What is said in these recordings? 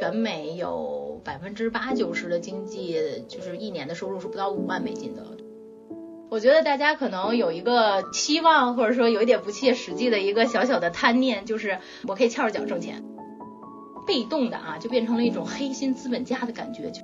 全美有百分之八九十的经济就是一年的收入是不到五万美金的。我觉得大家可能有一个期望，或者说有一点不切实际的一个小小的贪念，就是我可以翘着脚挣钱，被动的啊，就变成了一种黑心资本家的感觉。就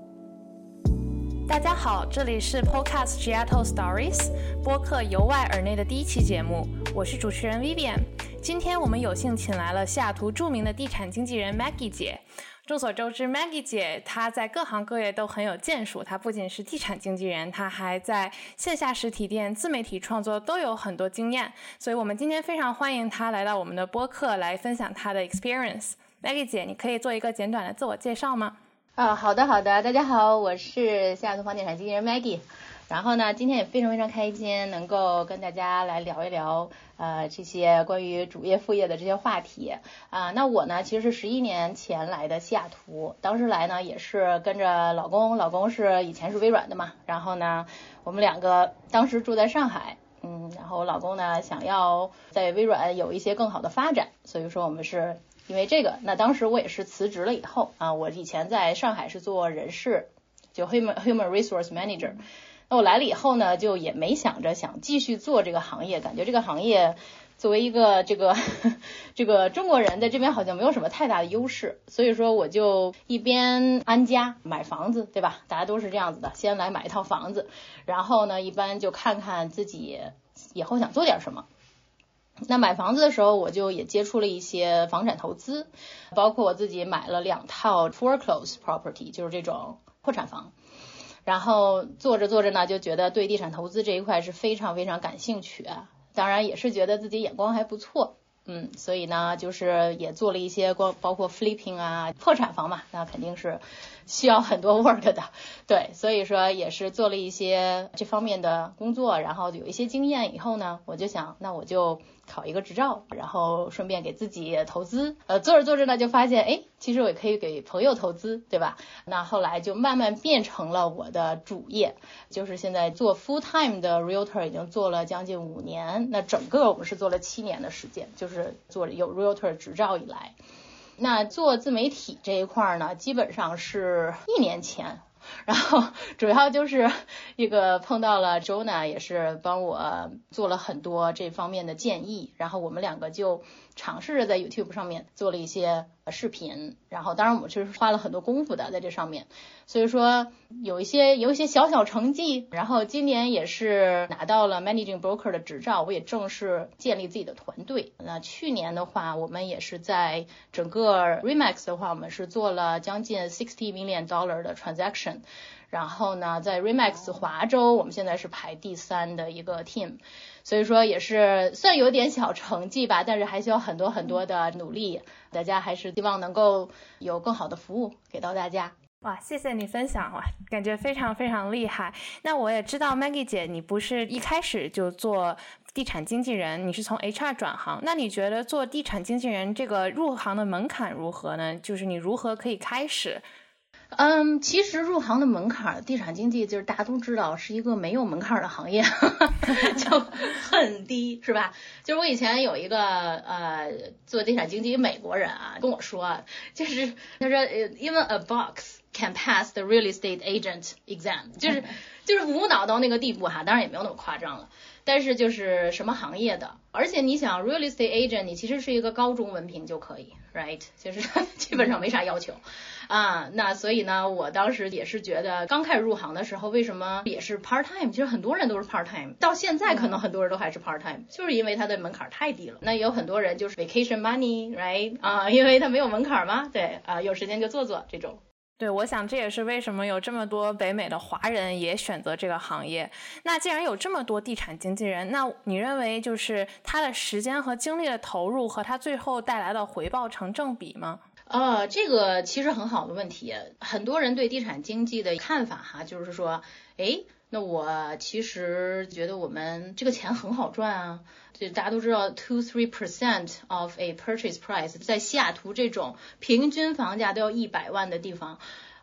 大家好，这里是 Podcast Seattle Stories 播客由外而内的第一期节目，我是主持人 Vivian。今天我们有幸请来了西雅图著名的地产经纪人 Maggie 姐。众所周知，Maggie 姐她在各行各业都很有建树。她不仅是地产经纪人，她还在线下实体店、自媒体创作都有很多经验。所以，我们今天非常欢迎她来到我们的播客来分享她的 experience。Maggie 姐，你可以做一个简短的自我介绍吗？啊，好的，好的。大家好，我是西雅图房地产经纪人 Maggie。然后呢，今天也非常非常开心，能够跟大家来聊一聊，呃，这些关于主业副业的这些话题啊。那我呢，其实是十一年前来的西雅图，当时来呢也是跟着老公，老公是以前是微软的嘛。然后呢，我们两个当时住在上海，嗯，然后我老公呢想要在微软有一些更好的发展，所以说我们是因为这个。那当时我也是辞职了以后啊，我以前在上海是做人事，就 human human resource manager。那我来了以后呢，就也没想着想继续做这个行业，感觉这个行业作为一个这个 这个中国人在这边好像没有什么太大的优势，所以说我就一边安家买房子，对吧？大家都是这样子的，先来买一套房子，然后呢，一般就看看自己以后想做点什么。那买房子的时候，我就也接触了一些房产投资，包括我自己买了两套 foreclosed property，就是这种破产房。然后做着做着呢，就觉得对地产投资这一块是非常非常感兴趣，当然也是觉得自己眼光还不错，嗯，所以呢，就是也做了一些光包括 flipping 啊，破产房嘛，那肯定是需要很多 work 的，对，所以说也是做了一些这方面的工作，然后有一些经验以后呢，我就想，那我就。考一个执照，然后顺便给自己投资。呃，做着做着呢，就发现，哎，其实我也可以给朋友投资，对吧？那后来就慢慢变成了我的主业，就是现在做 full time 的 realtor，已经做了将近五年。那整个我们是做了七年的时间，就是做有 realtor 执照以来。那做自媒体这一块呢，基本上是一年前。然后主要就是一个碰到了周娜，也是帮我做了很多这方面的建议，然后我们两个就尝试着在 YouTube 上面做了一些。视频，然后当然我们是花了很多功夫的在这上面，所以说有一些有一些小小成绩，然后今年也是拿到了 Managing Broker 的执照，我也正式建立自己的团队。那去年的话，我们也是在整个 Remax 的话，我们是做了将近 sixty million dollar 的 transaction，然后呢，在 Remax 华州，我们现在是排第三的一个 team。所以说也是算有点小成绩吧，但是还需要很多很多的努力。大家还是希望能够有更好的服务给到大家。哇，谢谢你分享哇，感觉非常非常厉害。那我也知道 Maggie 姐，你不是一开始就做地产经纪人，你是从 HR 转行。那你觉得做地产经纪人这个入行的门槛如何呢？就是你如何可以开始？嗯，其实入行的门槛，地产经济就是大家都知道是一个没有门槛的行业，就很低，是吧？就是我以前有一个呃做地产经济美国人啊跟我说，就是他说，even a box can pass the real estate agent exam，就是 就是无脑到那个地步哈，当然也没有那么夸张了。但是就是什么行业的，而且你想 real estate agent，你其实是一个高中文凭就可以，right？就是 基本上没啥要求啊。那所以呢，我当时也是觉得刚开始入行的时候，为什么也是 part time？其实很多人都是 part time，到现在可能很多人都还是 part time，就是因为它的门槛太低了。那也有很多人就是 vacation money，right？啊，因为它没有门槛嘛，对啊，有时间就做做这种。对，我想这也是为什么有这么多北美的华人也选择这个行业。那既然有这么多地产经纪人，那你认为就是他的时间和精力的投入和他最后带来的回报成正比吗？呃，这个其实很好的问题。很多人对地产经济的看法哈，就是说，哎，那我其实觉得我们这个钱很好赚啊。就大家都知道，two three percent of a purchase price，在西雅图这种平均房价都要一百万的地方，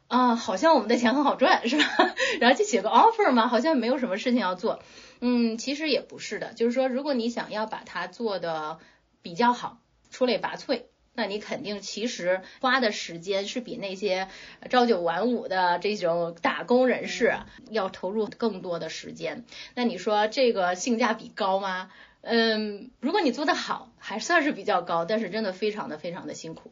啊，好像我们的钱很好赚，是吧？然后就写个 offer 嘛，好像没有什么事情要做。嗯，其实也不是的，就是说，如果你想要把它做的比较好，出类拔萃，那你肯定其实花的时间是比那些朝九晚五的这种打工人士要投入更多的时间。那你说这个性价比高吗？嗯，如果你做得好，还算是比较高，但是真的非常的非常的辛苦。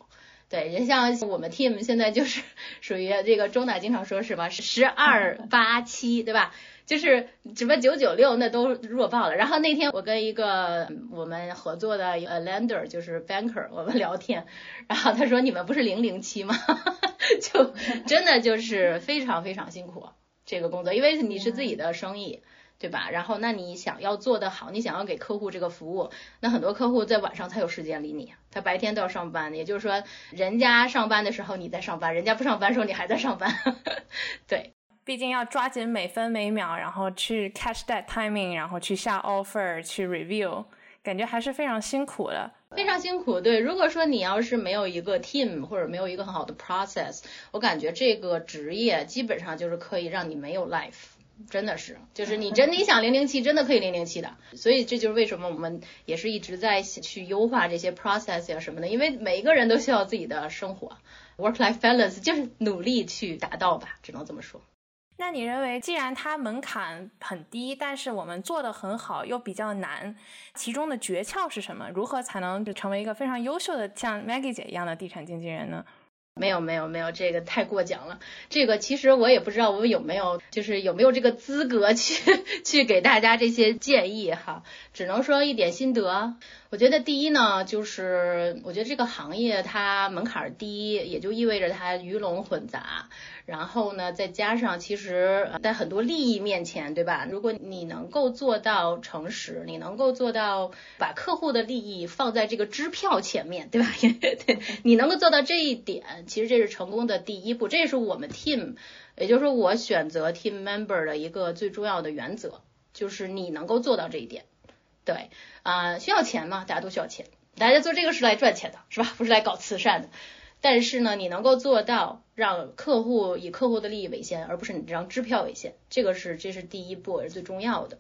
对，人像我们 team 现在就是 属于这个周娜经常说是吧，十二八七，对吧？就是什么九九六那都弱爆了。然后那天我跟一个我们合作的呃 lender 就是 banker 我们聊天，然后他说你们不是零零七吗？就真的就是非常非常辛苦这个工作，因为你是自己的生意。对吧？然后，那你想要做得好，你想要给客户这个服务，那很多客户在晚上才有时间理你，他白天都要上班。也就是说，人家上班的时候你在上班，人家不上班时候你还在上班。对，毕竟要抓紧每分每秒，然后去 catch that timing，然后去下 offer，去 review，感觉还是非常辛苦的。非常辛苦。对，如果说你要是没有一个 team 或者没有一个很好的 process，我感觉这个职业基本上就是可以让你没有 life。真的是，就是你真你想零零七真的可以零零七的，所以这就是为什么我们也是一直在去优化这些 process 呀什么的，因为每一个人都需要自己的生活，work life balance 就是努力去达到吧，只能这么说。那你认为，既然它门槛很低，但是我们做的很好又比较难，其中的诀窍是什么？如何才能成为一个非常优秀的像 Maggie 姐一样的地产经纪人呢？没有没有没有，这个太过奖了。这个其实我也不知道我有没有，就是有没有这个资格去 去给大家这些建议哈。只能说一点心得。我觉得第一呢，就是我觉得这个行业它门槛低，也就意味着它鱼龙混杂。然后呢，再加上其实，在很多利益面前，对吧？如果你能够做到诚实，你能够做到把客户的利益放在这个支票前面，对吧？对，你能够做到这一点，其实这是成功的第一步。这也是我们 team，也就是说我选择 team member 的一个最重要的原则，就是你能够做到这一点。对啊，需要钱嘛？大家都需要钱，大家做这个是来赚钱的，是吧？不是来搞慈善的。但是呢，你能够做到让客户以客户的利益为先，而不是你这张支票为先，这个是这是第一步，也是最重要的。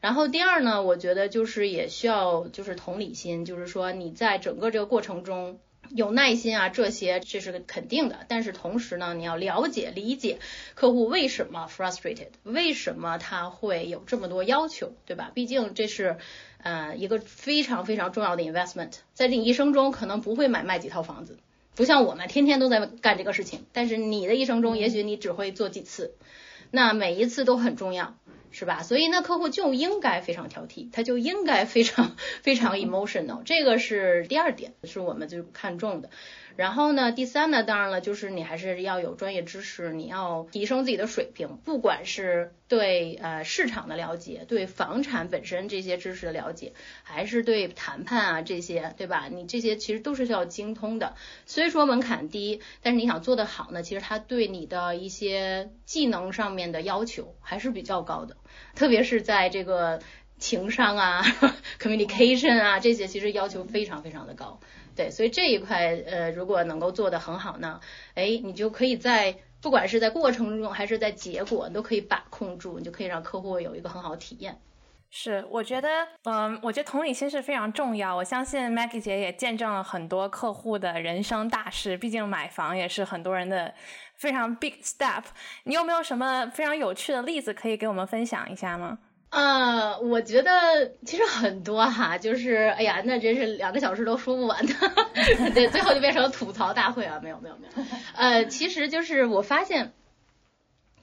然后第二呢，我觉得就是也需要就是同理心，就是说你在整个这个过程中。有耐心啊，这些这是肯定的。但是同时呢，你要了解理解客户为什么 frustrated，为什么他会有这么多要求，对吧？毕竟这是呃一个非常非常重要的 investment，在你一生中可能不会买卖几套房子，不像我们天天都在干这个事情。但是你的一生中，也许你只会做几次，那每一次都很重要。是吧？所以那，客户就应该非常挑剔，他就应该非常 非常 emotional，这个是第二点，是我们就看重的。然后呢，第三呢，当然了，就是你还是要有专业知识，你要提升自己的水平，不管是对呃市场的了解，对房产本身这些知识的了解，还是对谈判啊这些，对吧？你这些其实都是需要精通的。虽说门槛低，但是你想做得好呢，其实它对你的一些技能上面的要求还是比较高的，特别是在这个情商啊、communication 啊这些，其实要求非常非常的高。对，所以这一块，呃，如果能够做得很好呢，哎，你就可以在不管是在过程中还是在结果，你都可以把控住，你就可以让客户有一个很好的体验。是，我觉得，嗯，我觉得同理心是非常重要。我相信 Maggie 姐也见证了很多客户的人生大事，毕竟买房也是很多人的非常 big step。你有没有什么非常有趣的例子可以给我们分享一下吗？呃，我觉得其实很多哈，就是哎呀，那真是两个小时都说不完的，对，最后就变成了吐槽大会啊！没有没有没有，呃，其实就是我发现，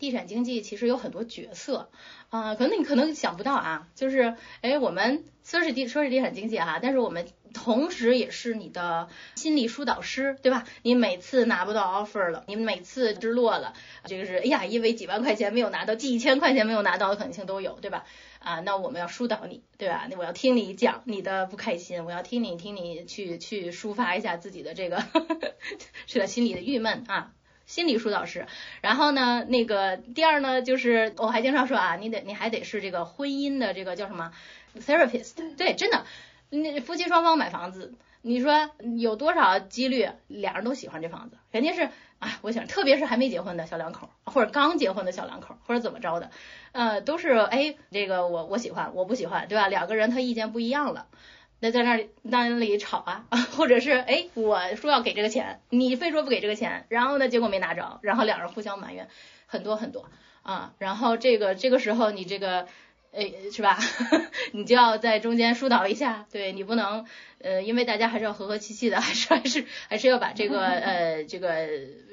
地产经济其实有很多角色啊，可能你可能想不到啊，就是哎，我们说是地说是地产经济哈，但是我们同时也是你的心理疏导师，对吧？你每次拿不到 offer 了，你每次失落了，这个是哎呀，因为几万块钱没有拿到，几千块钱没有拿到的可能性都有，对吧？啊，那我们要疏导你，对吧？那我要听你讲你的不开心，我要听你听你去去抒发一下自己的这个 是个心里的郁闷啊，心理疏导师。然后呢，那个第二呢，就是我还经常说啊，你得你还得是这个婚姻的这个叫什么 therapist，对，真的，那夫妻双方买房子，你说有多少几率俩人都喜欢这房子？肯定是。啊，我想，特别是还没结婚的小两口，或者刚结婚的小两口，或者怎么着的，呃，都是哎，这个我我喜欢，我不喜欢，对吧？两个人他意见不一样了，那在那里那里吵啊，或者是哎，我说要给这个钱，你非说不给这个钱，然后呢，结果没拿着，然后两人互相埋怨，很多很多啊，然后这个这个时候你这个。诶，是吧？你就要在中间疏导一下，对你不能，呃，因为大家还是要和和气气的，还是还是还是要把这个呃这个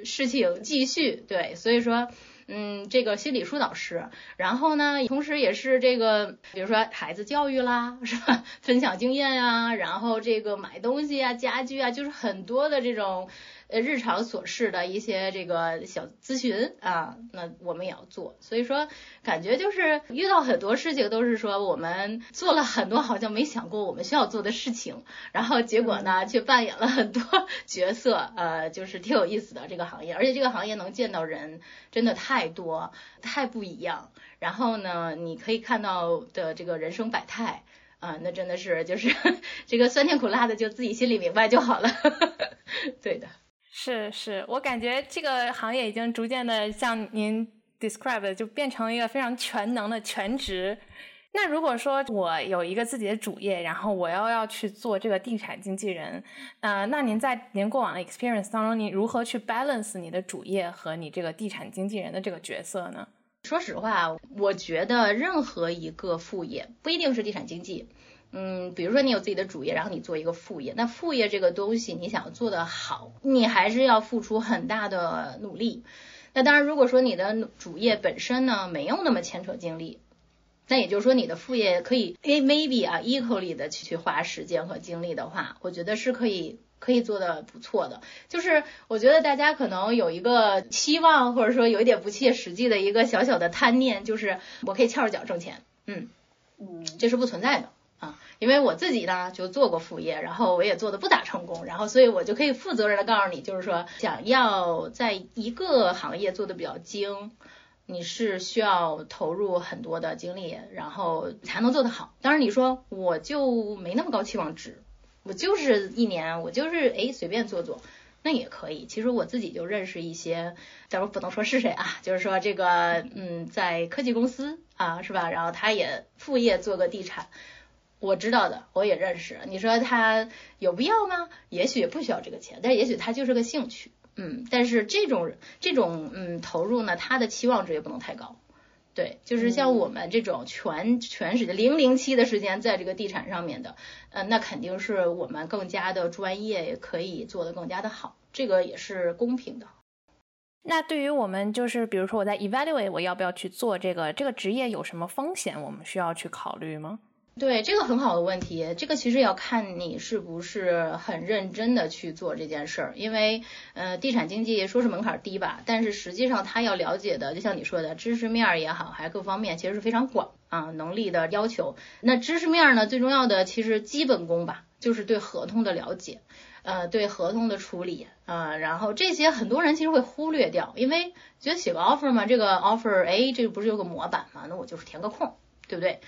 事情继续，对，所以说。嗯，这个心理疏导师，然后呢，同时也是这个，比如说孩子教育啦，是吧？分享经验啊，然后这个买东西啊，家具啊，就是很多的这种呃日常琐事的一些这个小咨询啊，那我们也要做。所以说，感觉就是遇到很多事情都是说我们做了很多好像没想过我们需要做的事情，然后结果呢却扮演了很多 角色，呃，就是挺有意思的这个行业，而且这个行业能见到人真的太。多，太不一样。然后呢，你可以看到的这个人生百态啊，那真的是就是 这个酸甜苦辣的，就自己心里明白就好了。对的，是是，我感觉这个行业已经逐渐的像您 describe 的，就变成了一个非常全能的全职。那如果说我有一个自己的主业，然后我要要去做这个地产经纪人，呃，那您在您过往的 experience 当中，您如何去 balance 你的主业和你这个地产经纪人的这个角色呢？说实话，我觉得任何一个副业不一定是地产经纪，嗯，比如说你有自己的主业，然后你做一个副业，那副业这个东西你想做得好，你还是要付出很大的努力。那当然，如果说你的主业本身呢没有那么牵扯精力。那也就是说，你的副业可以，maybe 啊，equally 的去去花时间和精力的话，我觉得是可以，可以做的不错的。就是我觉得大家可能有一个期望，或者说有一点不切实际的一个小小的贪念，就是我可以翘着脚挣钱，嗯嗯，这是不存在的啊。因为我自己呢就做过副业，然后我也做的不咋成功，然后所以我就可以负责任的告诉你，就是说想要在一个行业做的比较精。你是需要投入很多的精力，然后才能做得好。当然，你说我就没那么高期望值，我就是一年，我就是哎随便做做，那也可以。其实我自己就认识一些，咱们不能说是谁啊，就是说这个嗯，在科技公司啊，是吧？然后他也副业做个地产，我知道的，我也认识。你说他有必要吗？也许不需要这个钱，但也许他就是个兴趣。嗯，但是这种这种嗯投入呢，他的期望值也不能太高。对，就是像我们这种全全时间零零七的时间在这个地产上面的，呃，那肯定是我们更加的专业，也可以做得更加的好，这个也是公平的。那对于我们，就是比如说我在 evaluate 我要不要去做这个这个职业有什么风险，我们需要去考虑吗？对，这个很好的问题，这个其实要看你是不是很认真的去做这件事儿，因为呃，地产经济说是门槛低吧，但是实际上他要了解的，就像你说的，知识面也好，还各方面其实是非常广啊，能力的要求。那知识面呢，最重要的其实基本功吧，就是对合同的了解，呃，对合同的处理啊，然后这些很多人其实会忽略掉，因为觉得写个 offer 嘛，这个 offer，哎，这个不是有个模板嘛，那我就是填个空，对不对？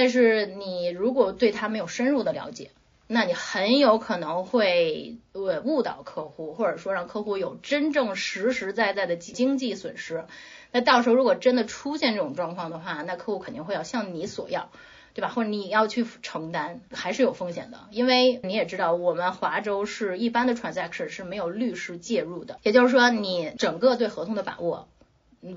但是你如果对他没有深入的了解，那你很有可能会呃误导客户，或者说让客户有真正实实在在的经济损失。那到时候如果真的出现这种状况的话，那客户肯定会要向你索要，对吧？或者你要去承担，还是有风险的。因为你也知道，我们华州是一般的 transaction 是没有律师介入的，也就是说，你整个对合同的把握，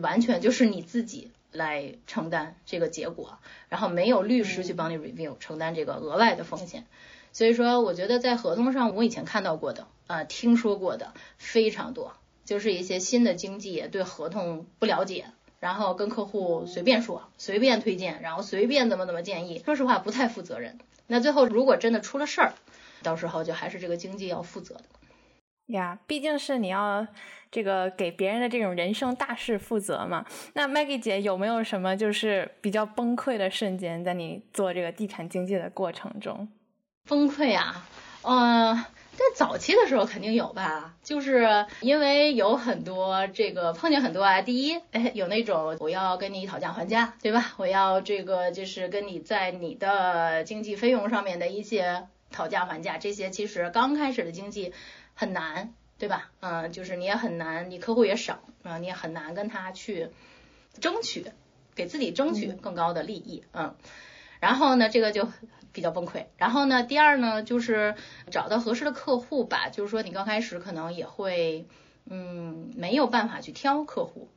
完全就是你自己。来承担这个结果，然后没有律师去帮你 review，承担这个额外的风险。所以说，我觉得在合同上，我以前看到过的，啊，听说过的非常多，就是一些新的经纪对合同不了解，然后跟客户随便说，随便推荐，然后随便怎么怎么建议，说实话不太负责任。那最后如果真的出了事儿，到时候就还是这个经纪要负责的。呀，毕竟是你要这个给别人的这种人生大事负责嘛。那 Maggie 姐有没有什么就是比较崩溃的瞬间，在你做这个地产经济的过程中？崩溃啊，嗯，在早期的时候肯定有吧，就是因为有很多这个碰见很多啊。第一，哎，有那种我要跟你讨价还价，对吧？我要这个就是跟你在你的经济费用上面的一些讨价还价，这些其实刚开始的经济。很难，对吧？嗯，就是你也很难，你客户也少啊，你也很难跟他去争取，给自己争取更高的利益，嗯。然后呢，这个就比较崩溃。然后呢，第二呢，就是找到合适的客户吧，就是说你刚开始可能也会，嗯，没有办法去挑客户，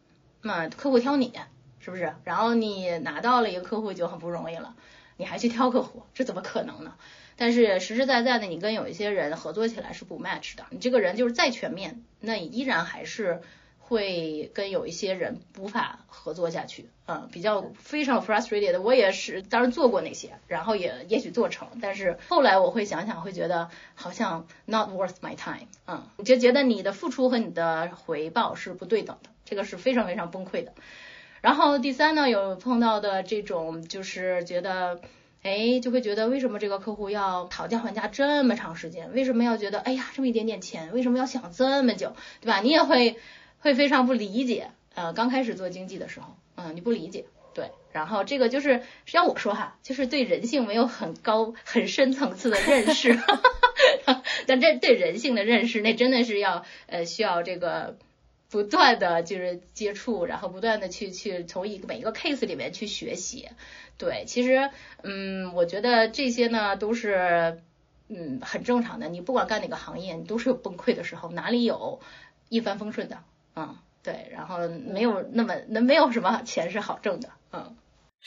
那客户挑你，是不是？然后你拿到了一个客户就很不容易了，你还去挑客户，这怎么可能呢？但是实实在在的，你跟有一些人合作起来是不 match 的，你这个人就是再全面，那你依然还是。会跟有一些人无法合作下去，嗯，比较非常 frustrated。我也是，当然做过那些，然后也也许做成，但是后来我会想想，会觉得好像 not worth my time，嗯，你就觉得你的付出和你的回报是不对等的，这个是非常非常崩溃的。然后第三呢，有碰到的这种就是觉得，哎，就会觉得为什么这个客户要讨价还价这么长时间？为什么要觉得，哎呀，这么一点点钱，为什么要想这么久，对吧？你也会。会非常不理解，呃，刚开始做经济的时候，嗯，你不理解，对，然后这个就是要我说哈，就是对人性没有很高很深层次的认识，但这对人性的认识，那真的是要呃需要这个不断的就是接触，然后不断的去去从一个每一个 case 里面去学习，对，其实嗯，我觉得这些呢都是嗯很正常的，你不管干哪个行业，你都是有崩溃的时候，哪里有一帆风顺的？嗯，对，然后没有那么那没有什么钱是好挣的，嗯，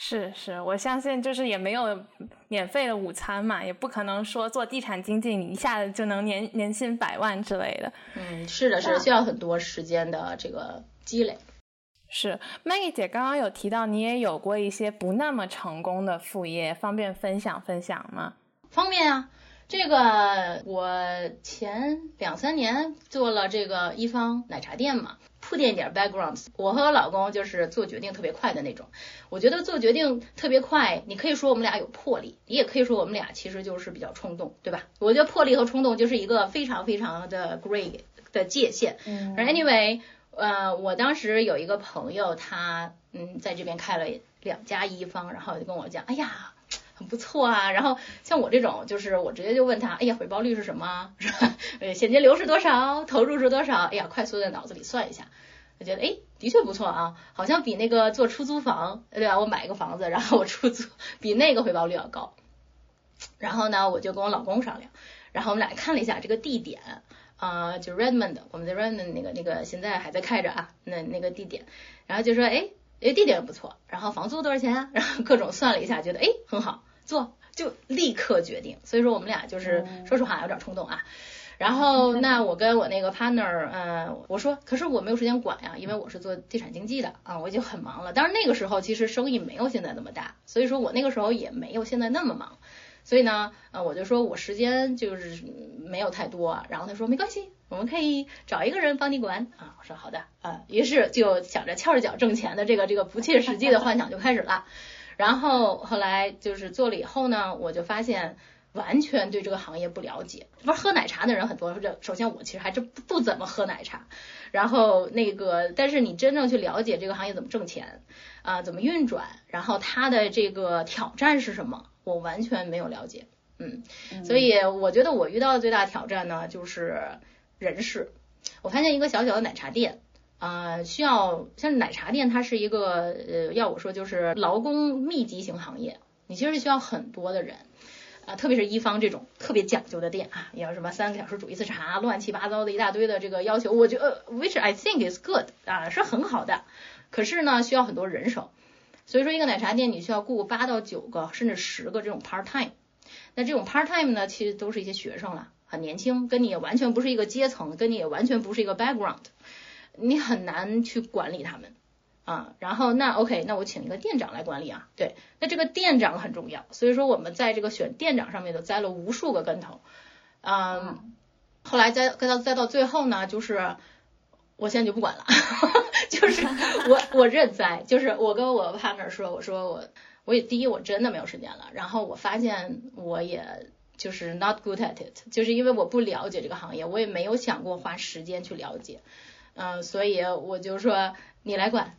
是是，我相信就是也没有免费的午餐嘛，也不可能说做地产经纪你一下子就能年年薪百万之类的，嗯，是的，是需要很多时间的这个积累。是，Maggie 姐刚刚有提到你也有过一些不那么成功的副业，方便分享分享吗？方便啊。这个我前两三年做了这个一方奶茶店嘛，铺垫一点 background。我和我老公就是做决定特别快的那种。我觉得做决定特别快，你可以说我们俩有魄力，你也可以说我们俩其实就是比较冲动，对吧？我觉得魄力和冲动就是一个非常非常的 gray 的界限。嗯。Anyway，呃，我当时有一个朋友，他嗯在这边开了两家一方，然后就跟我讲，哎呀。很不错啊，然后像我这种，就是我直接就问他，哎呀，回报率是什么？是吧？呃，现金流是多少？投入是多少？哎呀，快速在脑子里算一下，我觉得哎，的确不错啊，好像比那个做出租房，对吧？我买一个房子，然后我出租，比那个回报率要高。然后呢，我就跟我老公商量，然后我们俩看了一下这个地点，啊，就 Redmond，我们在 Redmond 那个那个现在还在开着啊，那那个地点，然后就说，哎，哎，地点不错，然后房租多少钱？啊 然后各种算了一下，觉得哎，很好。做就立刻决定，所以说我们俩就是说实话有点冲动啊。然后 那我跟我那个 partner，嗯，我说可是我没有时间管呀，因为我是做地产经纪的啊，我已经很忙了。但是那个时候其实生意没有现在那么大，所以说我那个时候也没有现在那么忙。所以呢，呃，我就说我时间就是没有太多。然后他说没关系，我们可以找一个人帮你管啊。我说好的啊，于是就想着翘着脚挣钱的这个这个不切实际的幻想就开始了。然后后来就是做了以后呢，我就发现完全对这个行业不了解。不是喝奶茶的人很多，这首先我其实还真不怎么喝奶茶。然后那个，但是你真正去了解这个行业怎么挣钱啊，怎么运转，然后它的这个挑战是什么，我完全没有了解。嗯，所以我觉得我遇到的最大挑战呢，就是人事。我发现一个小小的奶茶店。啊，需要像奶茶店，它是一个呃，要我说就是劳工密集型行业，你其实是需要很多的人啊，特别是一方这种特别讲究的店啊，要什么三个小时煮一次茶，乱七八糟的一大堆的这个要求，我觉得 which I think is good 啊，是很好的，可是呢，需要很多人手，所以说一个奶茶店你需要雇八到九个甚至十个这种 part time，那这种 part time 呢，其实都是一些学生了，很年轻，跟你也完全不是一个阶层，跟你也完全不是一个 background。你很难去管理他们啊，然后那 OK，那我请一个店长来管理啊，对，那这个店长很重要，所以说我们在这个选店长上面都栽了无数个跟头，嗯，后来再再到栽到最后呢，就是我现在就不管了，就是我 我认栽，就是我跟我 partner 说，我说我我也第一我真的没有时间了，然后我发现我也就是 not good at it，就是因为我不了解这个行业，我也没有想过花时间去了解。嗯，所以我就说你来管，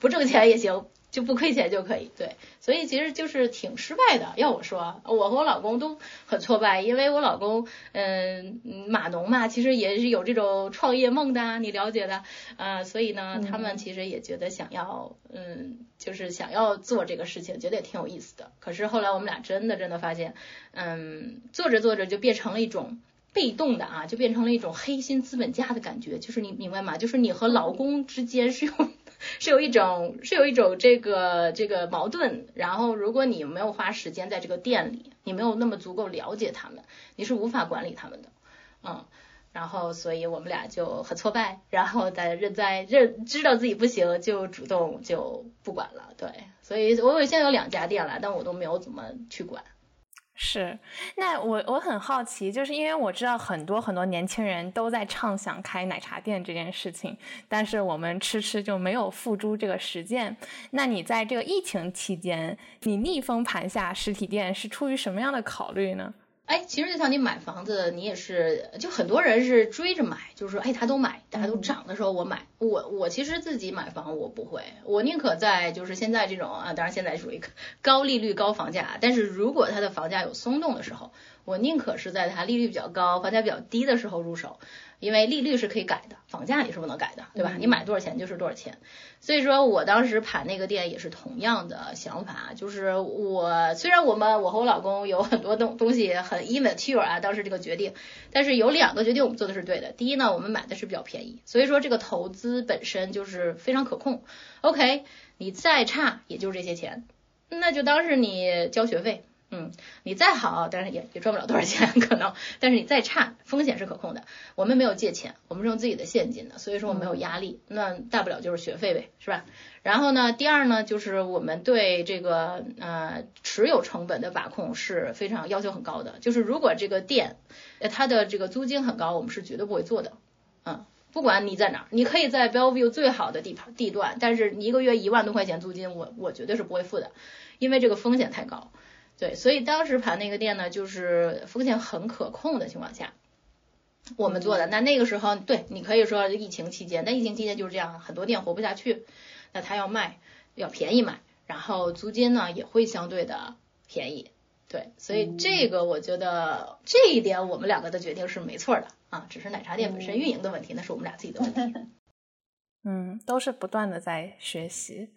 不挣钱也行，就不亏钱就可以。对，所以其实就是挺失败的。要我说，我和我老公都很挫败，因为我老公嗯码农嘛，其实也是有这种创业梦的，你了解的啊，所以呢，他们其实也觉得想要嗯，就是想要做这个事情，觉得也挺有意思的。可是后来我们俩真的真的发现，嗯，做着做着就变成了一种。被动的啊，就变成了一种黑心资本家的感觉，就是你明白吗？就是你和老公之间是有 是有一种是有一种这个这个矛盾，然后如果你没有花时间在这个店里，你没有那么足够了解他们，你是无法管理他们的，嗯，然后所以我们俩就很挫败，然后在认栽认知道自己不行，就主动就不管了，对，所以我现在有两家店了，但我都没有怎么去管。是，那我我很好奇，就是因为我知道很多很多年轻人都在畅想开奶茶店这件事情，但是我们迟迟就没有付诸这个实践。那你在这个疫情期间，你逆风盘下实体店是出于什么样的考虑呢？哎，其实就像你买房子，你也是，就很多人是追着买，就是说，哎，他都买，大家都涨的时候我买。我我其实自己买房我不会，我宁可在就是现在这种啊，当然现在属于 高利率高房价，但是如果它的房价有松动的时候，我宁可是在它利率比较高、房价比较低的时候入手。因为利率是可以改的，房价也是不能改的，对吧？你买多少钱就是多少钱。所以说我当时盘那个店也是同样的想法，就是我虽然我们我和我老公有很多东东西很 immature 啊，当时这个决定，但是有两个决定我们做的是对的。第一呢，我们买的是比较便宜，所以说这个投资本身就是非常可控。OK，你再差也就是这些钱，那就当是你交学费。嗯，你再好，但是也也赚不了多少钱，可能。但是你再差，风险是可控的。我们没有借钱，我们是用自己的现金的，所以说我没有压力。那大不了就是学费呗，是吧？然后呢，第二呢，就是我们对这个呃持有成本的把控是非常要求很高的。就是如果这个店呃它的这个租金很高，我们是绝对不会做的。嗯，不管你在哪儿，你可以在 Bellevue 最好的地盘地段，但是你一个月一万多块钱租金，我我绝对是不会付的，因为这个风险太高。对，所以当时盘那个店呢，就是风险很可控的情况下，我们做的。那那个时候，对你可以说疫情期间，那疫情期间就是这样，很多店活不下去，那他要卖，要便宜卖，然后租金呢也会相对的便宜。对，所以这个我觉得这一点我们两个的决定是没错的啊，只是奶茶店本身运营的问题，那是我们俩自己的问题。嗯，都是不断的在学习。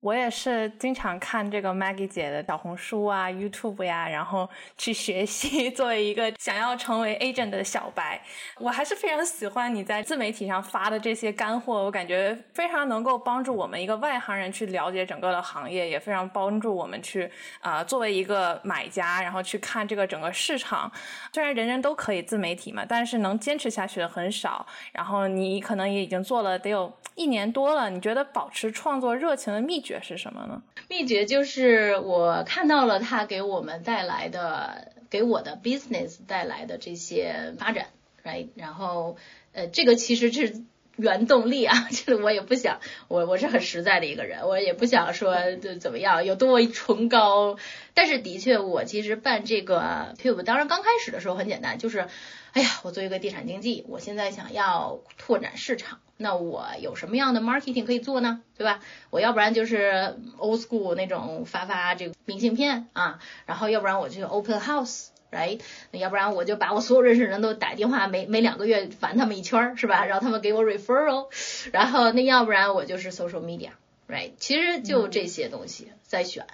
我也是经常看这个 Maggie 姐的小红书啊、YouTube 呀，然后去学习。作为一个想要成为 agent 的小白，我还是非常喜欢你在自媒体上发的这些干货。我感觉非常能够帮助我们一个外行人去了解整个的行业，也非常帮助我们去啊，作为一个买家，然后去看这个整个市场。虽然人人都可以自媒体嘛，但是能坚持下去的很少。然后你可能也已经做了得有一年多了，你觉得保持创作热情的秘诀？诀是什么呢？秘诀就是我看到了他给我们带来的，给我的 business 带来的这些发展，right？然后，呃，这个其实是原动力啊，就是我也不想，我我是很实在的一个人，我也不想说就怎么样，有多崇高。但是的确，我其实办这个 tube，当然刚开始的时候很简单，就是，哎呀，我作为一个地产经纪，我现在想要拓展市场。那我有什么样的 marketing 可以做呢？对吧？我要不然就是 old school 那种发发这个明信片啊，然后要不然我就 open house，right？那要不然我就把我所有认识人都打电话，每每两个月烦他们一圈，是吧？让他们给我 referral，然后那要不然我就是 social media，right？其实就这些东西在选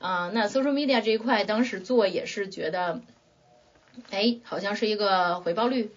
啊。那 social media 这一块当时做也是觉得，哎，好像是一个回报率。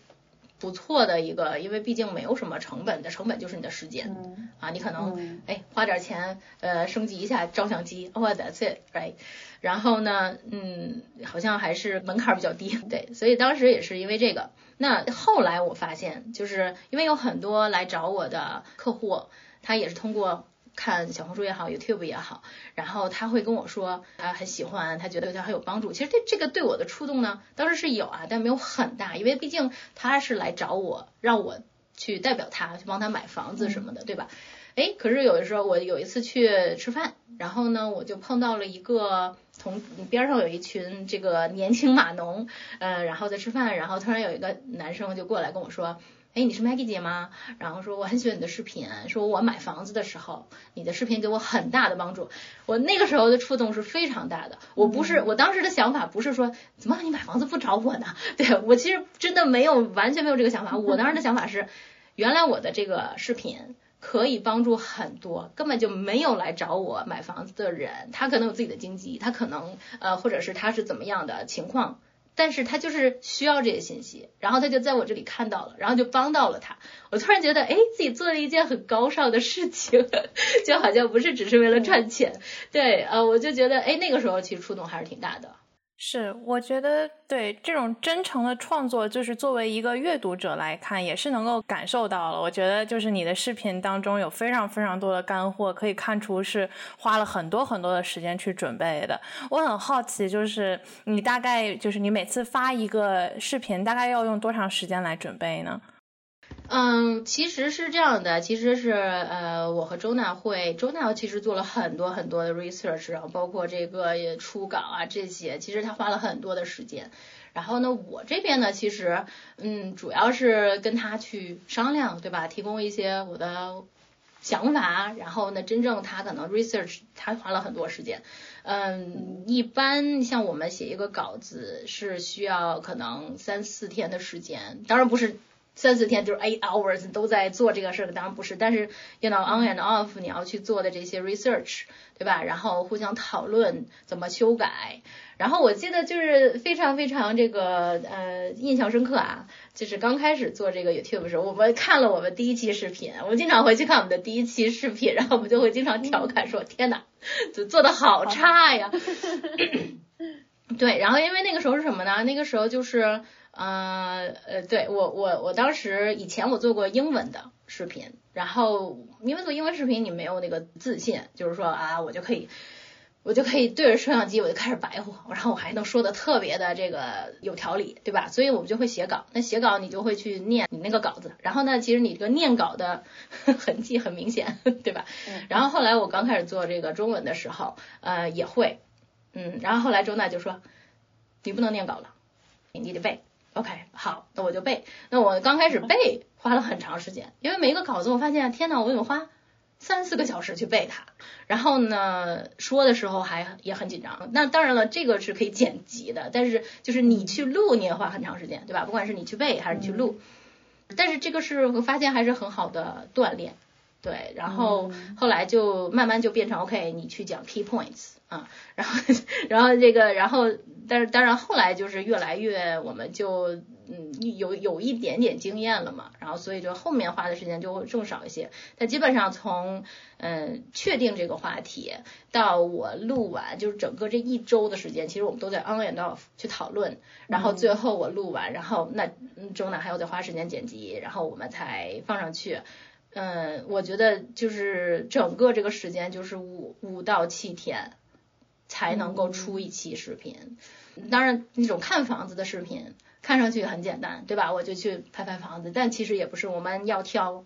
不错的一个，因为毕竟没有什么成本的，成本就是你的时间啊，你可能哎花点钱呃升级一下照相机，Oh that's it，right？然后呢，嗯，好像还是门槛比较低，对，所以当时也是因为这个。那后来我发现，就是因为有很多来找我的客户，他也是通过。看小红书也好，YouTube 也好，然后他会跟我说，他很喜欢，他觉得对他很有帮助。其实这这个对我的触动呢，当时是有啊，但没有很大，因为毕竟他是来找我，让我去代表他去帮他买房子什么的，对吧？哎，可是有的时候我有一次去吃饭，然后呢，我就碰到了一个同边上有一群这个年轻码农，呃，然后在吃饭，然后突然有一个男生就过来跟我说。哎，你是 Maggie 姐吗？然后说我很喜欢你的视频，说我买房子的时候，你的视频给我很大的帮助。我那个时候的触动是非常大的。我不是，我当时的想法不是说怎么你买房子不找我呢？对我其实真的没有完全没有这个想法。我当时的想法是，原来我的这个视频可以帮助很多根本就没有来找我买房子的人，他可能有自己的经济，他可能呃或者是他是怎么样的情况。但是他就是需要这些信息，然后他就在我这里看到了，然后就帮到了他。我突然觉得，哎，自己做了一件很高尚的事情，就好像不是只是为了赚钱。对，呃，我就觉得，哎，那个时候其实触动还是挺大的。是，我觉得对这种真诚的创作，就是作为一个阅读者来看，也是能够感受到了。我觉得就是你的视频当中有非常非常多的干货，可以看出是花了很多很多的时间去准备的。我很好奇，就是你大概就是你每次发一个视频，大概要用多长时间来准备呢？嗯，其实是这样的，其实是呃，我和周娜会，周娜其实做了很多很多的 research，然后包括这个初稿啊这些，其实他花了很多的时间。然后呢，我这边呢，其实嗯，主要是跟他去商量，对吧？提供一些我的想法，然后呢，真正他可能 research 他花了很多时间。嗯，一般像我们写一个稿子是需要可能三四天的时间，当然不是。三四天就是 eight hours 都在做这个事儿，当然不是，但是 you know on and off 你要去做的这些 research，对吧？然后互相讨论怎么修改。然后我记得就是非常非常这个呃印象深刻啊，就是刚开始做这个 YouTube 的时候，我们看了我们第一期视频，我们经常回去看我们的第一期视频，然后我们就会经常调侃说：“天哪，就做的好差呀！” 对，然后因为那个时候是什么呢？那个时候就是。呃呃，对我我我当时以前我做过英文的视频，然后因为做英文视频你没有那个自信，就是说啊我就可以我就可以对着摄像机我就开始白活，然后我还能说的特别的这个有条理，对吧？所以我们就会写稿，那写稿你就会去念你那个稿子，然后呢，其实你这个念稿的 痕迹很明显，对吧？然后后来我刚开始做这个中文的时候，呃也会，嗯，然后后来周娜就说你不能念稿了，你得背。OK，好，那我就背。那我刚开始背花了很长时间，因为每一个稿子我发现，天呐，我得花三四个小时去背它。然后呢，说的时候还也很紧张。那当然了，这个是可以剪辑的，但是就是你去录你也花很长时间，对吧？不管是你去背还是你去录，但是这个是我发现还是很好的锻炼。对，然后后来就慢慢就变成 OK，你去讲 key points 啊，然后然后这个，然后但是当然后来就是越来越，我们就嗯有有一点点经验了嘛，然后所以就后面花的时间就会更少一些。但基本上从嗯确定这个话题到我录完，就是整个这一周的时间，其实我们都在 on and off 去讨论，然后最后我录完，然后那周呢还要再花时间剪辑，然后我们才放上去。嗯，我觉得就是整个这个时间就是五五到七天才能够出一期视频。当然，那种看房子的视频看上去很简单，对吧？我就去拍拍房子，但其实也不是，我们要挑，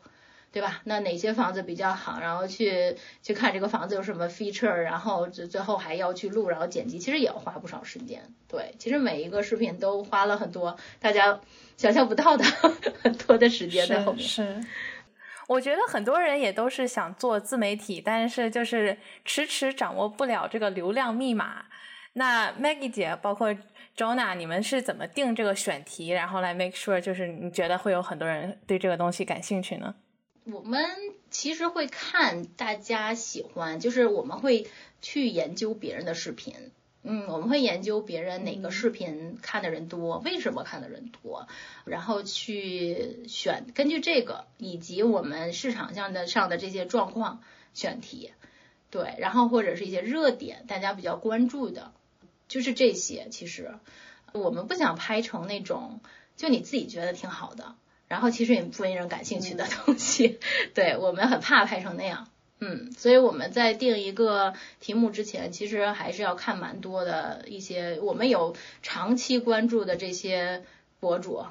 对吧？那哪些房子比较好，然后去去看这个房子有什么 feature，然后最最后还要去录，然后剪辑，其实也要花不少时间。对，其实每一个视频都花了很多大家想象不到的 很多的时间在后面。是。我觉得很多人也都是想做自媒体，但是就是迟迟掌握不了这个流量密码。那 Maggie 姐，包括 Jonah，你们是怎么定这个选题，然后来 make sure 就是你觉得会有很多人对这个东西感兴趣呢？我们其实会看大家喜欢，就是我们会去研究别人的视频。嗯，我们会研究别人哪个视频看的人多，为什么看的人多，然后去选，根据这个以及我们市场上的上的这些状况选题，对，然后或者是一些热点，大家比较关注的，就是这些。其实我们不想拍成那种就你自己觉得挺好的，然后其实也不没人感兴趣的东西，对我们很怕拍成那样。嗯，所以我们在定一个题目之前，其实还是要看蛮多的一些，我们有长期关注的这些博主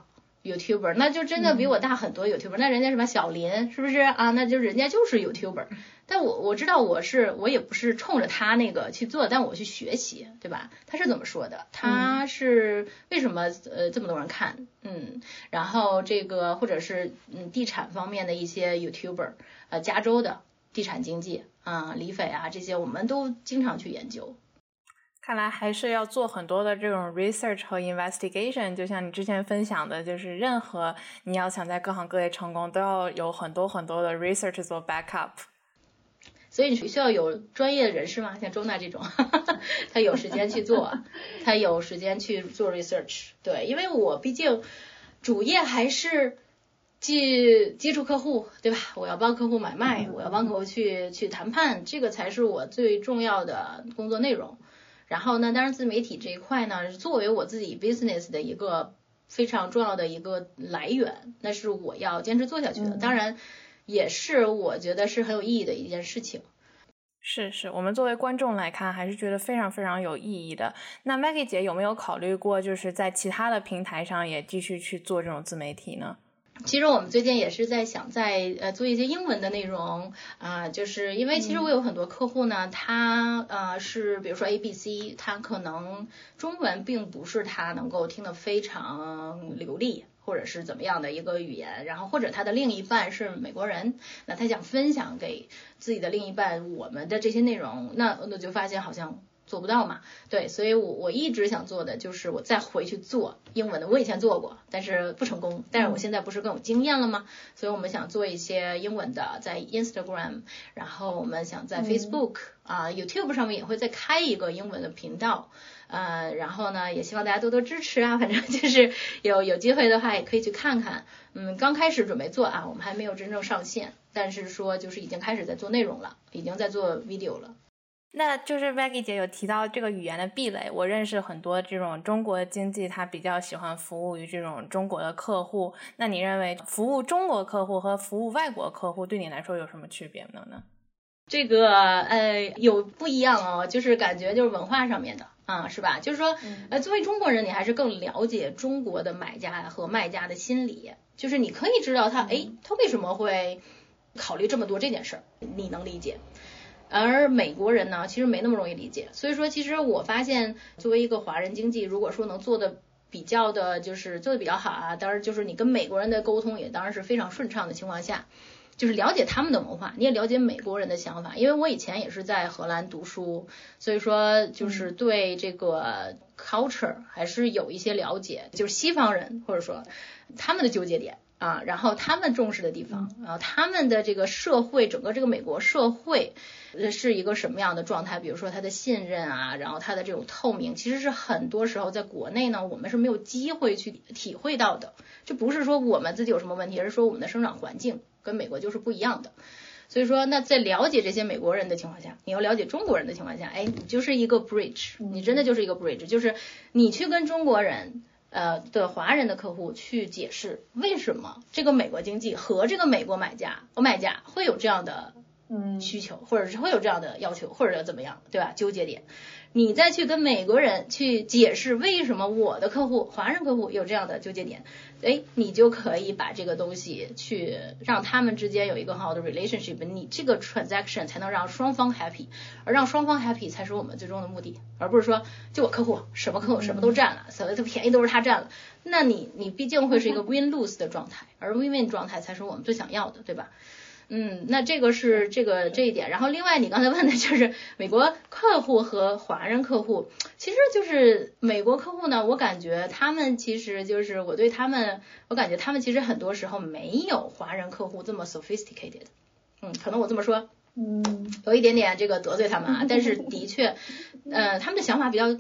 ，YouTuber，那就真的比我大很多 YouTuber，、那人家什么小林是不是啊？那就人家就是 YouTuber，但我我知道我是我也不是冲着他那个去做，但我去学习，对吧？他是怎么说的？他是为什么呃这么多人看？嗯，然后这个或者是嗯地产方面的一些 YouTuber，呃加州的地产经济啊、李斐啊这些，我们都经常去研究。看来还是要做很多的这种 research 和 investigation，就像你之前分享的，就是任何你要想在各行各业成功，都要有很多很多的 research 做 backup。所以你需要有专业人士吗，像周娜这种，他有时间去做，他有时间去做 research。对，因为我毕竟主业还是去接触客户，对吧？我要帮客户买卖，我要帮客户去去谈判，这个才是我最重要的工作内容。然后呢，当然自媒体这一块呢，作为我自己 business 的一个非常重要的一个来源，那是我要坚持做下去的。当然，也是我觉得是很有意义的一件事情。是是，我们作为观众来看，还是觉得非常非常有意义的。那 Maggie 姐有没有考虑过，就是在其他的平台上也继续去做这种自媒体呢？其实我们最近也是在想在呃做一些英文的内容啊、就是因为其实我有很多客户呢，他呃是比如说 A B C，他可能中文并不是他能够听得非常流利。或者是怎么样的一个语言，然后或者他的另一半是美国人，那他想分享给自己的另一半我们的这些内容，那那就发现好像做不到嘛，对，所以我我一直想做的就是我再回去做英文的，我以前做过，但是不成功，但是我现在不是更有经验了吗？所以我们想做一些英文的，在 Instagram，然后我们想在 Facebook 啊、YouTube 上面也会再开一个英文的频道。呃，然后呢，也希望大家多多支持啊，反正 就是有有机会的话，也可以去看看。嗯，刚开始准备做啊，我们还没有真正上线，但是说就是已经开始在做内容了，已经在做 video 了。那就是 Maggie 姐有提到这个语言的壁垒，我认识很多这种中国经济，他比较喜欢服务于这种中国的客户。那你认为服务中国客户和服务外国客户对你来说有什么区别呢？呢？这个呃有不一样哦，就是感觉就是文化上面的啊，是吧？就是说呃，作为中国人，你还是更了解中国的买家和卖家的心理，就是你可以知道他哎，他为什么会考虑这么多这件事儿，你能理解。而美国人呢，其实没那么容易理解。所以说，其实我发现，作为一个华人经济，如果说能做的比较的，就是做的比较好啊，当然就是你跟美国人的沟通也当然是非常顺畅的情况下，就是了解他们的文化，你也了解美国人的想法。因为我以前也是在荷兰读书，所以说就是对这个 culture 还是有一些了解，就是西方人或者说他们的纠结点。啊，然后他们重视的地方，然后他们的这个社会，整个这个美国社会是一个什么样的状态？比如说他的信任啊，然后他的这种透明，其实是很多时候在国内呢，我们是没有机会去体会到的。这不是说我们自己有什么问题，而是说我们的生长环境跟美国就是不一样的。所以说，那在了解这些美国人的情况下，你要了解中国人的情况下，哎，你就是一个 bridge，你真的就是一个 bridge，就是你去跟中国人。呃的华人的客户去解释为什么这个美国经济和这个美国买家我买家会有这样的嗯需求，或者是会有这样的要求，或者怎么样，对吧？纠结点，你再去跟美国人去解释为什么我的客户华人客户有这样的纠结点，哎，你就可以把这个东西去让他们之间有一个很好的 relationship，你这个 transaction 才能让双方 happy，而让双方 happy 才是我们最终的目的，而不是说就我客户什么客户什么都占了，所谓的便宜都是他占了，那你你毕竟会是一个 win lose 的状态，而 win win 状态才是我们最想要的，对吧？嗯，那这个是这个这一点，然后另外你刚才问的就是 美国客户和华人客户，其实就是美国客户呢，我感觉他们其实就是我对他们，我感觉他们其实很多时候没有华人客户这么 sophisticated，嗯，可能我这么说，嗯。有一点点这个得罪他们啊，但是的确，呃，他们的想法比较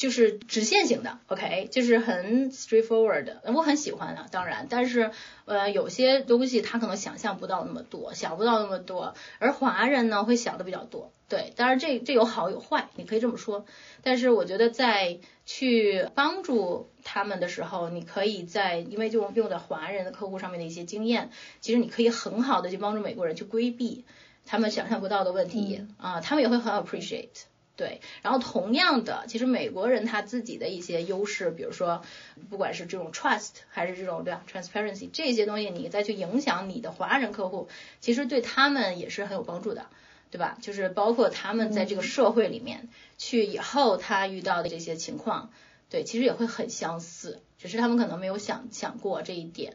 就是直线型的，OK，就是很 straightforward 的，我很喜欢啊，当然，但是呃，有些东西他可能想象不到那么多，想不到那么多，而华人呢会想的比较多，对，当然这这有好有坏，你可以这么说，但是我觉得在去帮助他们的时候，你可以在因为就用在华人的客户上面的一些经验，其实你可以很好的去帮助美国人去规避他们想象不到的问题、啊，他们也会很 appreciate。对，然后同样的，其实美国人他自己的一些优势，比如说，不管是这种 trust 还是这种对吧 transparency 这些东西，你再去影响你的华人客户，其实对他们也是很有帮助的，对吧？就是包括他们在这个社会里面去以后他遇到的这些情况，对，其实也会很相似，只是他们可能没有想想过这一点。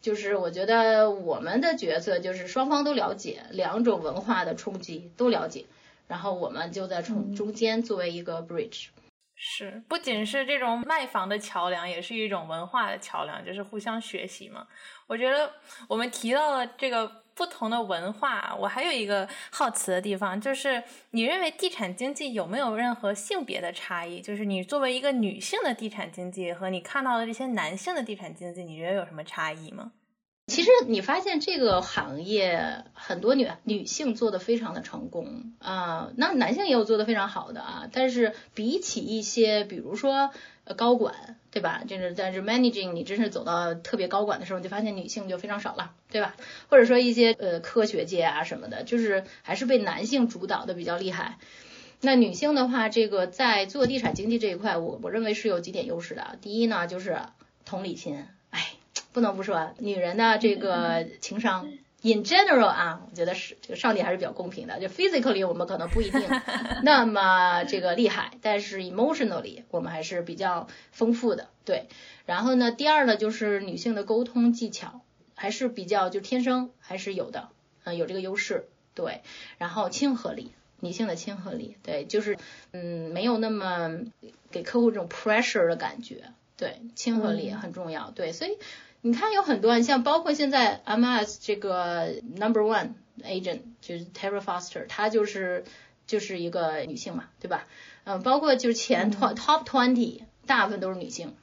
就是我觉得我们的角色就是双方都了解，两种文化的冲击都了解。然后我们就在从中间作为一个 bridge，是不仅是这种卖房的桥梁，也是一种文化的桥梁，就是互相学习嘛。我觉得我们提到了这个不同的文化，我还有一个好奇的地方，就是你认为地产经济有没有任何性别的差异？就是你作为一个女性的地产经济和你看到的这些男性的地产经济，你觉得有什么差异吗？其实你发现这个行业很多女女性做的非常的成功啊，那男性也有做的非常好的啊，但是比起一些比如说呃高管，对吧？就是但是 managing 你真是走到特别高管的时候，你就发现女性就非常少了，对吧？或者说一些呃科学界啊什么的，就是还是被男性主导的比较厉害。那女性的话，这个在做地产经济这一块，我我认为是有几点优势的。第一呢，就是同理心。不能不说，女人的这个情商，in general 啊，我觉得是这个上帝还是比较公平的。就 physically 我们可能不一定 那么这个厉害，但是 emotionally 我们还是比较丰富的。对，然后呢，第二呢，就是女性的沟通技巧还是比较就天生还是有的，嗯，有这个优势。对，然后亲和力，女性的亲和力，对，就是嗯，没有那么给客户这种 pressure 的感觉。对，亲和力很重要。对，所以。你看有很多，像包括现在 MS 这个 Number One Agent 就是 Terra Foster，她就是就是一个女性嘛，对吧？嗯，包括就是前 Top Top Twenty 大部分都是女性，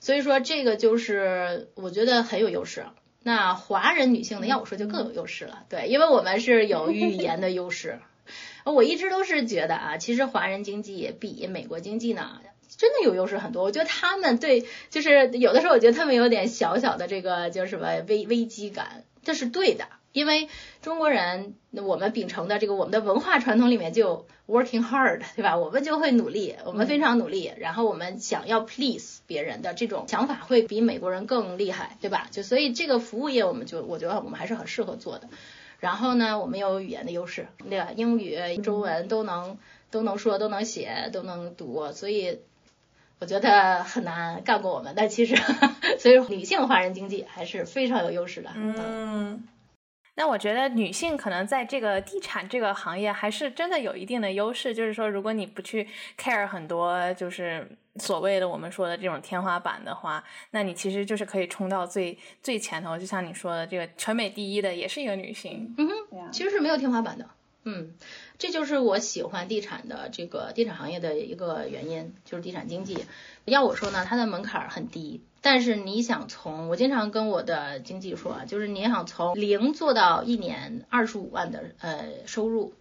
所以说这个就是我觉得很有优势。那华人女性呢，要我说就更有优势了，对，因为我们是有语言的优势。我一直都是觉得啊，其实华人经济比美国经济呢。真的有优势很多，我觉得他们对，就是有的时候我觉得他们有点小小的这个叫什么危危机感，这是对的，因为中国人我们秉承的这个我们的文化传统里面就 working hard，对吧？我们就会努力，我们非常努力，然后我们想要 please 别人的这种想法会比美国人更厉害，对吧？就所以这个服务业我们就我觉得我们还是很适合做的。然后呢，我们有语言的优势，对吧？英语、中文都能都能说，都能写，都能读，所以。我觉得很难干过我们，但其实，所以女性华人经济还是非常有优势的。嗯，那我觉得女性可能在这个地产这个行业还是真的有一定的优势，就是说，如果你不去 care 很多，就是所谓的我们说的这种天花板的话，那你其实就是可以冲到最最前头。就像你说的，这个全美第一的也是一个女性。嗯哼，其实是没有天花板的。嗯。这就是我喜欢地产的这个地产行业的一个原因，就是地产经济。要我说呢，它的门槛很低，但是你想从，我经常跟我的经纪说啊，就是你想从零做到一年二十五万的呃收入，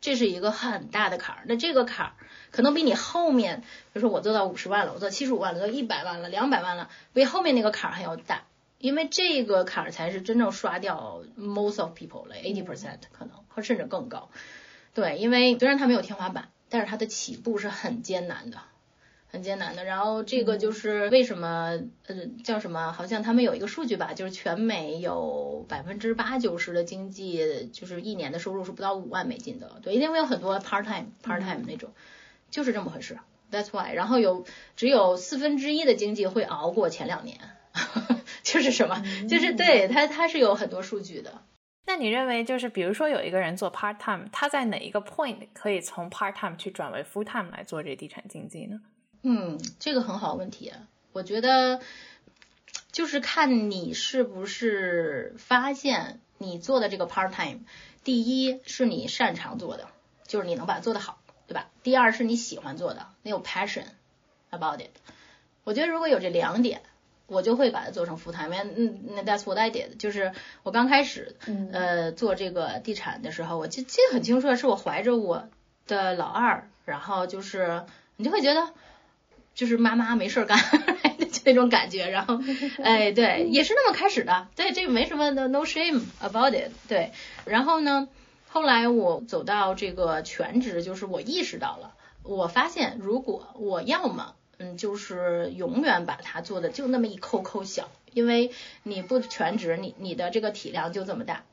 这是一个很大的坎儿。那这个坎儿可能比你后面，比如说我做到五十万了，我做七十五万了，做一百万了，两百万了，比后面那个坎儿还要大，因为这个坎儿才是真正刷掉 most of people 了，eighty percent 可能，或甚至更高。对，因为虽然它没有天花板，但是它的起步是很艰难的，很艰难的。然后这个就是为什么，呃，叫什么？好像他们有一个数据吧，就是全美有百分之八九十的经济，就是一年的收入是不到五万美金的。对，因为有很多 part time part time 那种，就是这么回事。That's why。然后有只有四分之一的经济会熬过前两年，就是什么？就是对它它是有很多数据的。那你认为，就是比如说有一个人做 part time，他在哪一个 point 可以从 part time 去转为 full time 来做这地产经济呢？嗯，这个很好问题。我觉得就是看你是不是发现你做的这个 part time，第一是你擅长做的，就是你能把它做得好，对吧？第二是你喜欢做的，你有 passion about it。我觉得如果有这两点。我就会把它做成副台面，嗯，那 that's what I did，就是我刚开始，呃，做这个地产的时候，我记记得很清楚，是我怀着我的老二，然后就是你就会觉得，就是妈妈没事干，就那种感觉，然后，哎，对，也是那么开始的，对，这个没什么的，no shame about it，对，然后呢，后来我走到这个全职，就是我意识到了，我发现如果我要么，嗯，就是永远把它做的就那么一抠抠小，因为你不全职，你你的这个体量就这么大，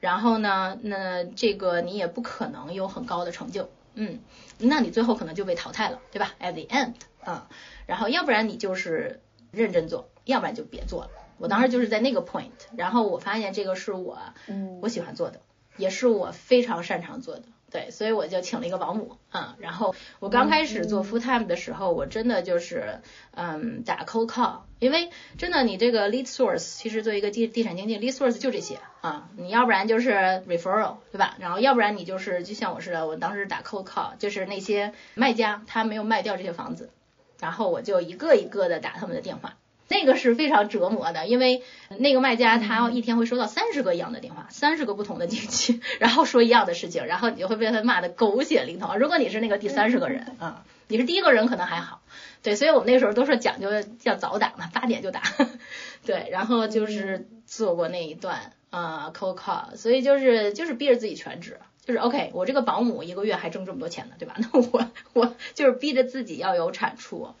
然后呢，那这个你也不可能有很高的成就，嗯，那你最后可能就被淘汰了，对吧？At the end，啊，然后要不然你就是认真做，要不然就别做了。我当时就是在那个 point，然后我发现这个是我，嗯我喜欢做的。也是我非常擅长做的，对，所以我就请了一个保姆，嗯，然后我刚开始做 full time 的时候，我真的就是，嗯，打 cold call，因为真的你这个 lead source，其实做一个地地产经纪 lead source 就这些啊，你要不然就是 referral，对吧？然后要不然你就是就像我似的，我当时打 cold call，就是那些卖家他没有卖掉这些房子，然后我就一个一个的打他们的电话。那个是非常折磨的，因为那个卖家他一天会收到三十个一样的电话，三十个不同的经纪，然后说一样的事情，然后你就会被他骂的狗血淋头。如果你是那个第三十个人啊，你是第一个人可能还好，对，所以我们那时候都是讲究要早打嘛，八点就打，对，然后就是做过那一段啊 cold call，所以就是就是逼着自己全职，就是 OK，我这个保姆一个月还挣这么多钱呢，对吧？那我我就是逼着自己要有产出。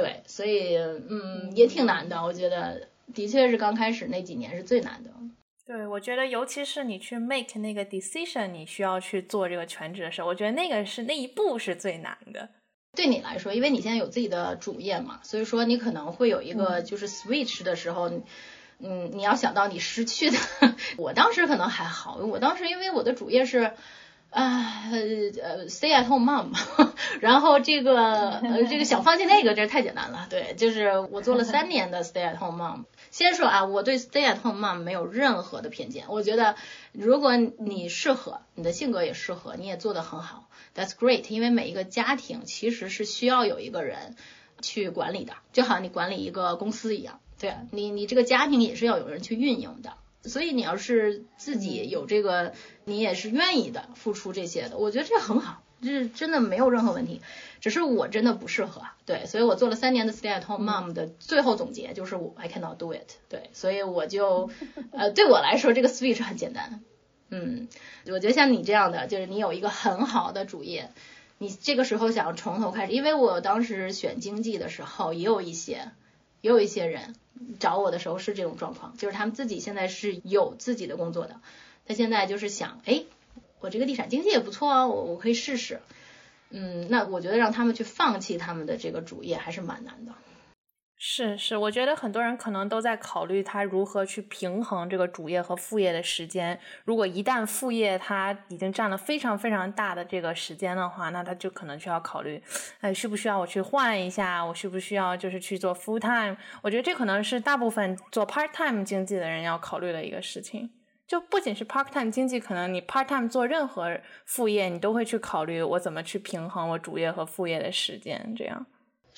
对，所以嗯，也挺难的。我觉得的确是刚开始那几年是最难的。对，我觉得尤其是你去 make 那个 decision，你需要去做这个全职的时候，我觉得那个是那一步是最难的。对你来说，因为你现在有自己的主业嘛，所以说你可能会有一个就是 switch 的时候，嗯，你要想到你失去的。我当时可能还好，我当时因为我的主业是。啊，呃，stay at home mom，然后这个呃，这个想放弃那个，这太简单了。对，就是我做了三年的 stay at home mom。先说啊，我对 stay at home mom 没有任何的偏见。我觉得如果你适合，你的性格也适合，你也做得很好，that's great。因为每一个家庭其实是需要有一个人去管理的，就好像你管理一个公司一样。对你，你这个家庭也是要有人去运营的。所以你要是自己有这个，你也是愿意的付出这些的，我觉得这很好，这真的没有任何问题。只是我真的不适合，对，所以我做了三年的 stay at home mom 的最后总结就是我 I cannot do it，对，所以我就 呃对我来说这个 switch 很简单，嗯，我觉得像你这样的，就是你有一个很好的主业，你这个时候想从头开始，因为我当时选经济的时候也有一些，也有一些人。找我的时候是这种状况，就是他们自己现在是有自己的工作的，他现在就是想，哎，我这个地产经济也不错啊，我我可以试试，嗯，那我觉得让他们去放弃他们的这个主业还是蛮难的。是是，我觉得很多人可能都在考虑他如何去平衡这个主业和副业的时间。如果一旦副业他已经占了非常非常大的这个时间的话，那他就可能需要考虑，哎，需不需要我去换一下？我需不需要就是去做 full time？我觉得这可能是大部分做 part time 经济的人要考虑的一个事情。就不仅是 part time 经济，可能你 part time 做任何副业，你都会去考虑我怎么去平衡我主业和副业的时间，这样。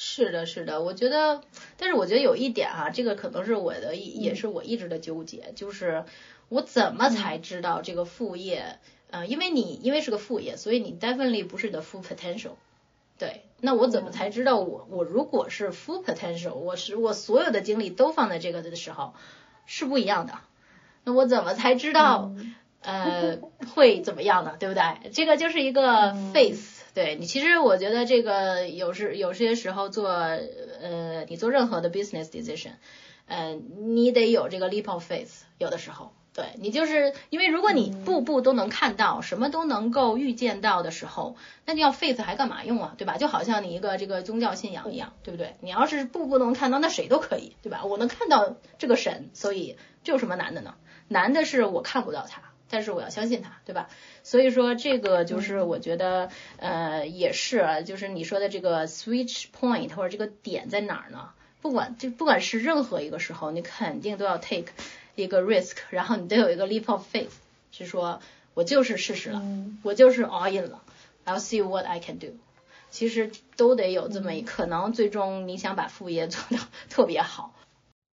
是的，是的，我觉得，但是我觉得有一点哈，这个可能是我的，也是我一直的纠结，就是我怎么才知道这个副业，呃，因为你因为是个副业，所以你 definitely 不是你的 full potential，对，那我怎么才知道我我如果是 full potential，我是我所有的精力都放在这个的时候是不一样的，那我怎么才知道呃会怎么样呢？对不对？这个就是一个 face。对你，其实我觉得这个有时有些时候做，呃，你做任何的 business decision，呃，你得有这个 leap of faith。有的时候，对你就是因为如果你步步都能看到，什么都能够预见到的时候，那你要 faith 还干嘛用啊？对吧？就好像你一个这个宗教信仰一样，对不对？你要是步步都能看到，那谁都可以，对吧？我能看到这个神，所以这有什么难的呢？难的是我看不到他。但是我要相信他，对吧？所以说这个就是我觉得，呃，也是，就是你说的这个 switch point 或者这个点在哪儿呢？不管就不管是任何一个时候，你肯定都要 take 一个 risk，然后你得有一个 leap of faith，是说我就是试试了，我就是 all in 了，I'll see what I can do。其实都得有这么一可能，最终你想把副业做到特别好。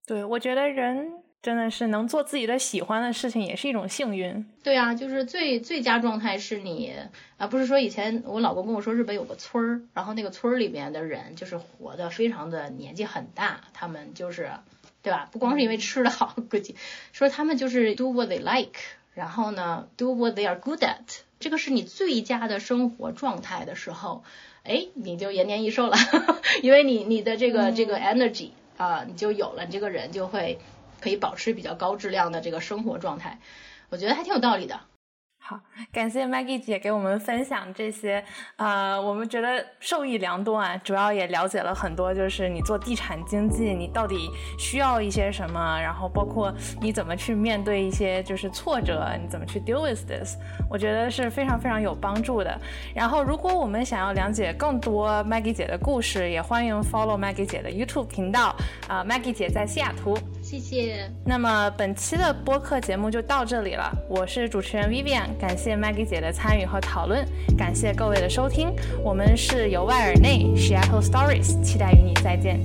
对，我觉得人。真的是能做自己的喜欢的事情，也是一种幸运。对啊，就是最最佳状态是你啊，不是说以前我老公跟我说日本有个村儿，然后那个村儿里面的人就是活的非常的年纪很大，他们就是对吧？不光是因为吃的好，估计说他们就是 do what they like，然后呢，do what they are good at，这个是你最佳的生活状态的时候，哎，你就延年益寿了，因为你你的这个这个 energy 啊，你就有了，你这个人就会可以保持比较高质量的这个生活状态，我觉得还挺有道理的。好，感谢 Maggie 姐给我们分享这些，呃，我们觉得受益良多啊。主要也了解了很多，就是你做地产经济，你到底需要一些什么，然后包括你怎么去面对一些就是挫折，你怎么去 deal with this，我觉得是非常非常有帮助的。然后，如果我们想要了解更多 Maggie 姐的故事，也欢迎 follow Maggie 姐的 YouTube 频道啊，Maggie 姐在西雅图。谢谢。那么本期的播客节目就到这里了，我是主持人 Vivian，感谢 Maggie 姐的参与和讨论，感谢各位的收听，我们是由外而内 Seattle Stories，期待与你再见。